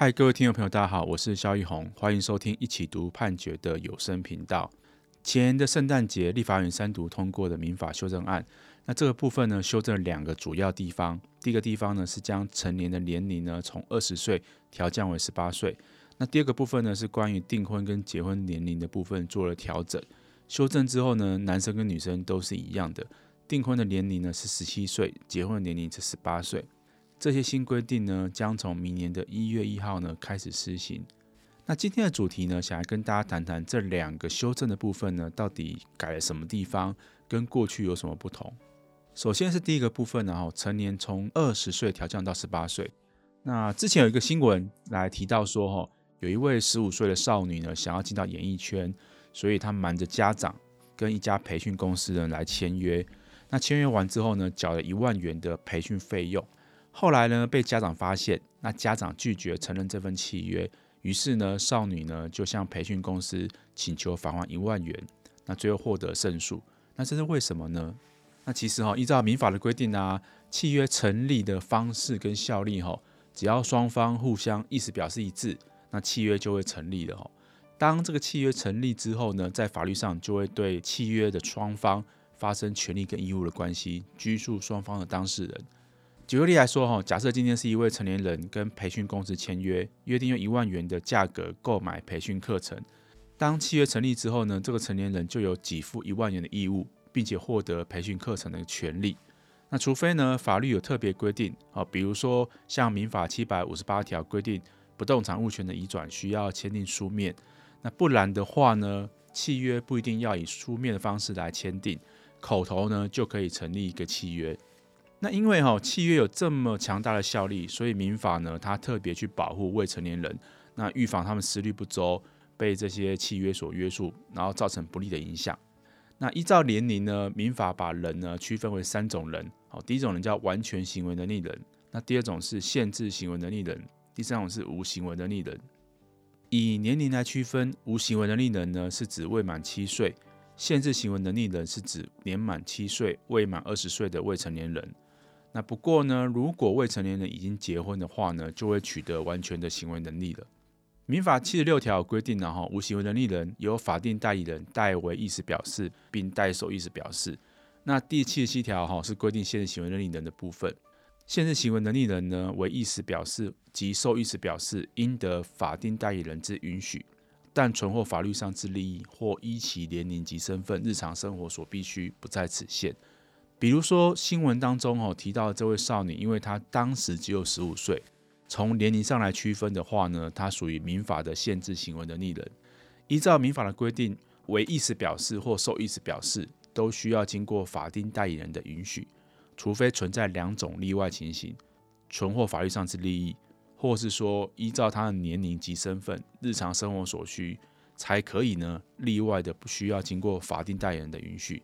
嗨，各位听众朋友，大家好，我是萧奕宏，欢迎收听一起读判决的有声频道。前年的圣诞节，立法院三读通过的民法修正案，那这个部分呢，修正了两个主要地方。第一个地方呢，是将成年的年龄呢从二十岁调降为十八岁。那第二个部分呢，是关于订婚跟结婚年龄的部分做了调整。修正之后呢，男生跟女生都是一样的，订婚的年龄呢是十七岁，结婚的年龄是十八岁。这些新规定呢，将从明年的一月一号呢开始施行。那今天的主题呢，想来跟大家谈谈这两个修正的部分呢，到底改了什么地方，跟过去有什么不同？首先是第一个部分，呢，哈成年从二十岁调降到十八岁。那之前有一个新闻来提到说，哈，有一位十五岁的少女呢，想要进到演艺圈，所以她瞒着家长，跟一家培训公司呢来签约。那签约完之后呢，缴了一万元的培训费用。后来呢，被家长发现，那家长拒绝承认这份契约，于是呢，少女呢就向培训公司请求返还一万元，那最后获得胜诉。那这是为什么呢？那其实哈，依照民法的规定啊，契约成立的方式跟效力哈，只要双方互相意思表示一致，那契约就会成立了哈。当这个契约成立之后呢，在法律上就会对契约的双方发生权利跟义务的关系，拘束双方的当事人。举个例来说，哈，假设今天是一位成年人跟培训公司签约，约定用一万元的价格购买培训课程。当契约成立之后呢，这个成年人就有给付一万元的义务，并且获得培训课程的权利。那除非呢，法律有特别规定，啊，比如说像民法七百五十八条规定，不动产物权的移转需要签订书面。那不然的话呢，契约不一定要以书面的方式来签订，口头呢就可以成立一个契约。那因为哈契约有这么强大的效力，所以民法呢，它特别去保护未成年人，那预防他们思虑不周，被这些契约所约束，然后造成不利的影响。那依照年龄呢，民法把人呢区分为三种人，好，第一种人叫完全行为能力人，那第二种是限制行为能力人，第三种是无行为能力人。以年龄来区分，无行为能力人呢是指未满七岁，限制行为能力人是指年满七岁未满二十岁的未成年人。那不过呢，如果未成年人已经结婚的话呢，就会取得完全的行为能力了。民法七十六条规定了哈，无行为能力人由法定代理人代为意思表示，并代受意思表示。那第七十七条哈是规定限制行为能力人的部分，限制行为能力人呢为意思表示及受意思表示，应得法定代理人之允许，但存获法律上之利益或依其年龄及身份、日常生活所必须，不在此限。比如说新闻当中哦提到这位少女，因为她当时只有十五岁，从年龄上来区分的话呢，她属于民法的限制行为能力人。依照民法的规定，为意思表示或受意思表示，都需要经过法定代理人的允许，除非存在两种例外情形，存获法律上之利益，或是说依照她的年龄及身份、日常生活所需，才可以呢例外的不需要经过法定代理人的允许。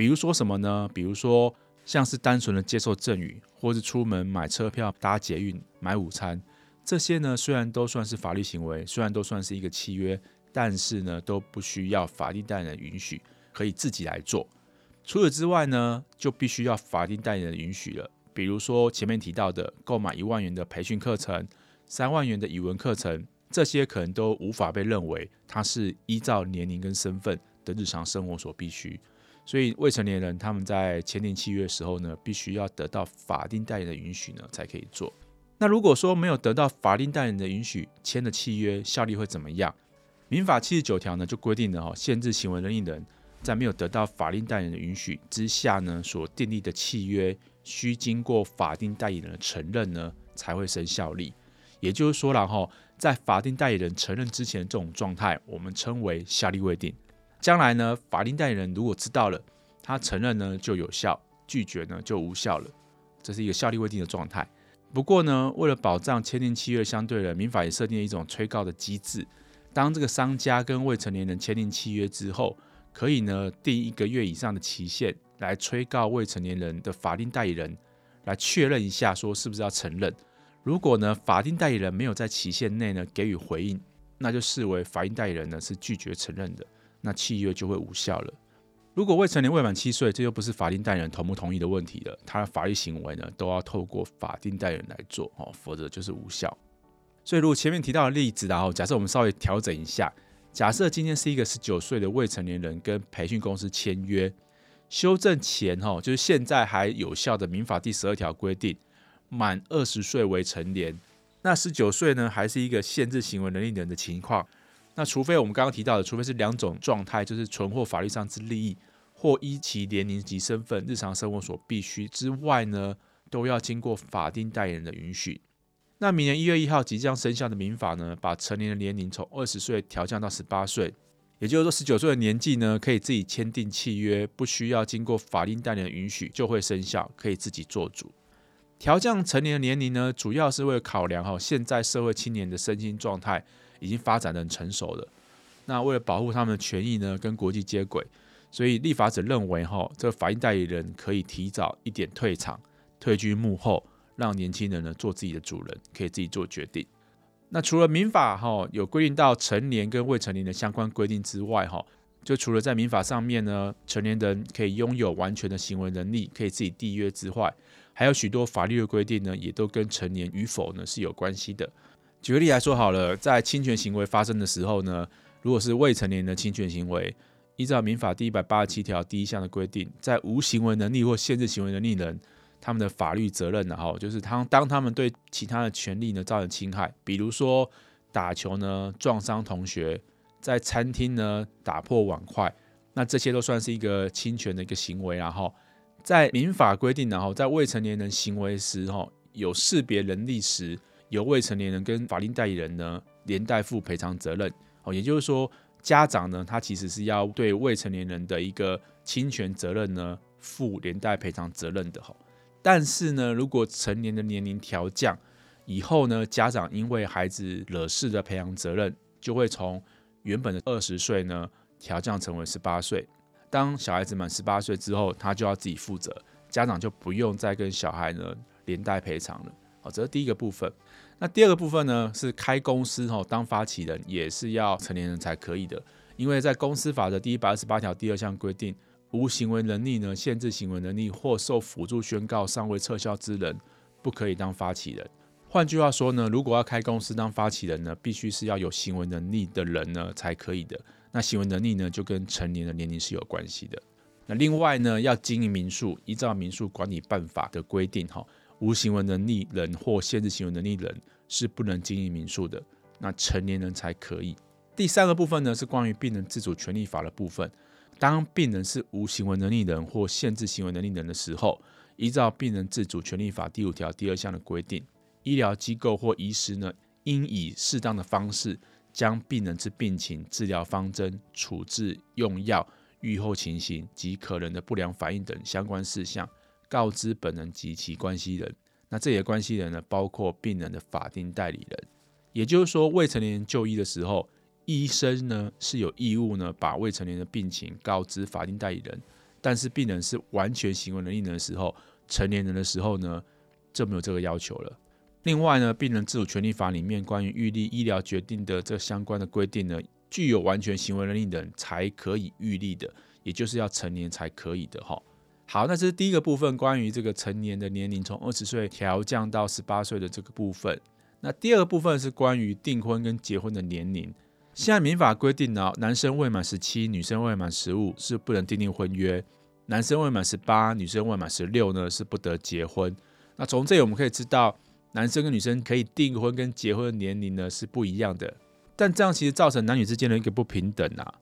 比如说什么呢？比如说像是单纯的接受赠与，或是出门买车票、搭捷运、买午餐，这些呢虽然都算是法律行为，虽然都算是一个契约，但是呢都不需要法定代理人允许，可以自己来做。除此之外呢，就必须要法定代理人允许了。比如说前面提到的购买一万元的培训课程、三万元的语文课程，这些可能都无法被认为它是依照年龄跟身份的日常生活所必须。所以未成年人他们在签订契约的时候呢，必须要得到法定代理人的允许呢，才可以做。那如果说没有得到法定代理人的允许，签的契约效力会怎么样？民法七十九条呢就规定了哈，限制行为能力人在没有得到法定代理人的允许之下呢，所订立的契约，需经过法定代理人的承认呢，才会生效力。也就是说了哈，在法定代理人承认之前这种状态，我们称为效力未定。将来呢，法定代理人如果知道了，他承认呢就有效，拒绝呢就无效了，这是一个效力未定的状态。不过呢，为了保障签订契约相对人，民法也设定了一种催告的机制。当这个商家跟未成年人签订契约之后，可以呢定一个月以上的期限来催告未成年人的法定代理人，来确认一下说是不是要承认。如果呢法定代理人没有在期限内呢给予回应，那就视为法定代理人呢是拒绝承认的。那契约就会无效了。如果未成年未满七岁，这就不是法定代理人同不同意的问题了，他的法律行为呢都要透过法定代理人来做哦，否则就是无效。所以如果前面提到的例子，然后假设我们稍微调整一下，假设今天是一个十九岁的未成年人跟培训公司签约，修正前哈，就是现在还有效的民法第十二条规定，满二十岁为成年，那十九岁呢还是一个限制行为能力人的情况。那除非我们刚刚提到的，除非是两种状态，就是存货法律上之利益，或依其年龄及身份、日常生活所必须之外呢，都要经过法定代理人的允许。那明年一月一号即将生效的民法呢，把成年的年龄从二十岁调降到十八岁，也就是说十九岁的年纪呢，可以自己签订契约，不需要经过法定代理人的允许就会生效，可以自己做主。调降成年的年龄呢，主要是为了考量哈，现在社会青年的身心状态。已经发展得很成熟了，那为了保护他们的权益呢，跟国际接轨，所以立法者认为哈，这个法定代理人可以提早一点退场，退居幕后，让年轻人呢做自己的主人，可以自己做决定。那除了民法哈有规定到成年跟未成年的相关规定之外哈，就除了在民法上面呢，成年人可以拥有完全的行为能力，可以自己缔约之外，还有许多法律的规定呢，也都跟成年与否呢是有关系的。举个例来说好了，在侵权行为发生的时候呢，如果是未成年人的侵权行为，依照民法第一百八十七条第一项的规定，在无行为能力或限制行为能力人，他们的法律责任呢，哈，就是他当他们对其他的权利呢造成侵害，比如说打球呢撞伤同学，在餐厅呢打破碗筷，那这些都算是一个侵权的一个行为，然后在民法规定，然后在未成年人行为时，哈，有识别能力时。由未成年人跟法定代理人呢连带负赔偿责任哦，也就是说，家长呢他其实是要对未成年人的一个侵权责任呢负连带赔偿责任的哈。但是呢，如果成年的年龄调降以后呢，家长因为孩子惹事的赔偿责任就会从原本的二十岁呢调降成为十八岁。当小孩子满十八岁之后，他就要自己负责，家长就不用再跟小孩呢连带赔偿了。好，这是第一个部分。那第二个部分呢，是开公司哈，当发起人也是要成年人才可以的。因为在公司法的第一百二十八条第二项规定，无行为能力呢，限制行为能力或受辅助宣告尚未撤销之人，不可以当发起人。换句话说呢，如果要开公司当发起人呢，必须是要有行为能力的人呢才可以的。那行为能力呢，就跟成年的年龄是有关系的。那另外呢，要经营民宿，依照民宿管理办法的规定哈。无行为能力人或限制行为能力人是不能经营民宿的，那成年人才可以。第三个部分呢，是关于病人自主权利法的部分。当病人是无行为能力人或限制行为能力人的时候，依照病人自主权利法第五条第二项的规定，医疗机构或医师呢，应以适当的方式将病人之病情、治疗方针、处置用药、预后情形及可能的不良反应等相关事项。告知本人及其关系人，那这些关系人呢，包括病人的法定代理人。也就是说，未成年人就医的时候，医生呢是有义务呢把未成年人的病情告知法定代理人。但是病人是完全行为能力人的时候，成年人的时候呢就没有这个要求了。另外呢，病人自主权利法里面关于预立医疗决定的这相关的规定呢，具有完全行为能力人才可以预立的，也就是要成年才可以的哈。好，那这是第一个部分，关于这个成年的年龄从二十岁调降到十八岁的这个部分。那第二个部分是关于订婚跟结婚的年龄。现在民法规定呢，男生未满十七，女生未满十五是不能订定婚约；男生未满十八，女生未满十六呢是不得结婚。那从这里我们可以知道，男生跟女生可以订婚跟结婚的年龄呢是不一样的。但这样其实造成男女之间的一个不平等啊。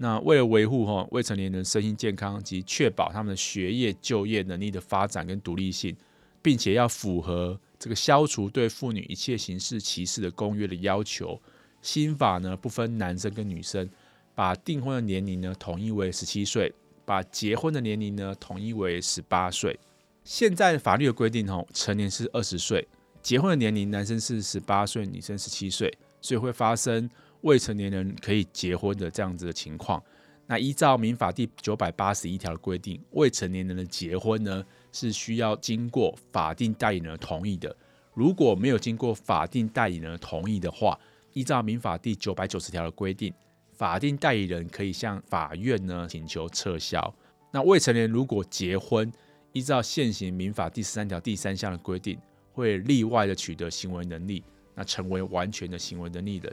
那为了维护哈未成年人身心健康及确保他们的学业、就业能力的发展跟独立性，并且要符合这个消除对妇女一切形式歧视的公约的要求，新法呢不分男生跟女生，把订婚的年龄呢统一为十七岁，把结婚的年龄呢统一为十八岁。现在法律的规定哈，成年是二十岁，结婚的年龄男生是十八岁，女生十七岁，所以会发生。未成年人可以结婚的这样子的情况，那依照民法第九百八十一条的规定，未成年人的结婚呢是需要经过法定代理人的同意的。如果没有经过法定代理人的同意的话，依照民法第九百九十条的规定，法定代理人可以向法院呢请求撤销。那未成年人如果结婚，依照现行民法第十三条第三项的规定，会例外的取得行为能力。那成为完全的行为能力人。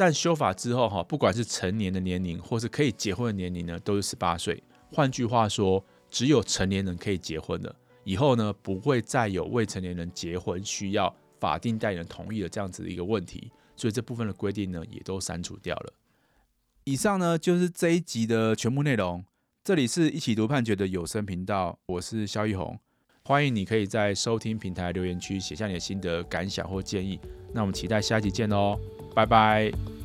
但修法之后哈，不管是成年的年龄或是可以结婚的年龄呢，都是十八岁。换句话说，只有成年人可以结婚了。以后呢，不会再有未成年人结婚需要法定代理人同意的这样子的一个问题。所以这部分的规定呢，也都删除掉了。以上呢，就是这一集的全部内容。这里是一起读判决的有声频道，我是萧奕弘。欢迎你可以在收听平台留言区写下你的心得、感想或建议。那我们期待下一集见哦，拜拜。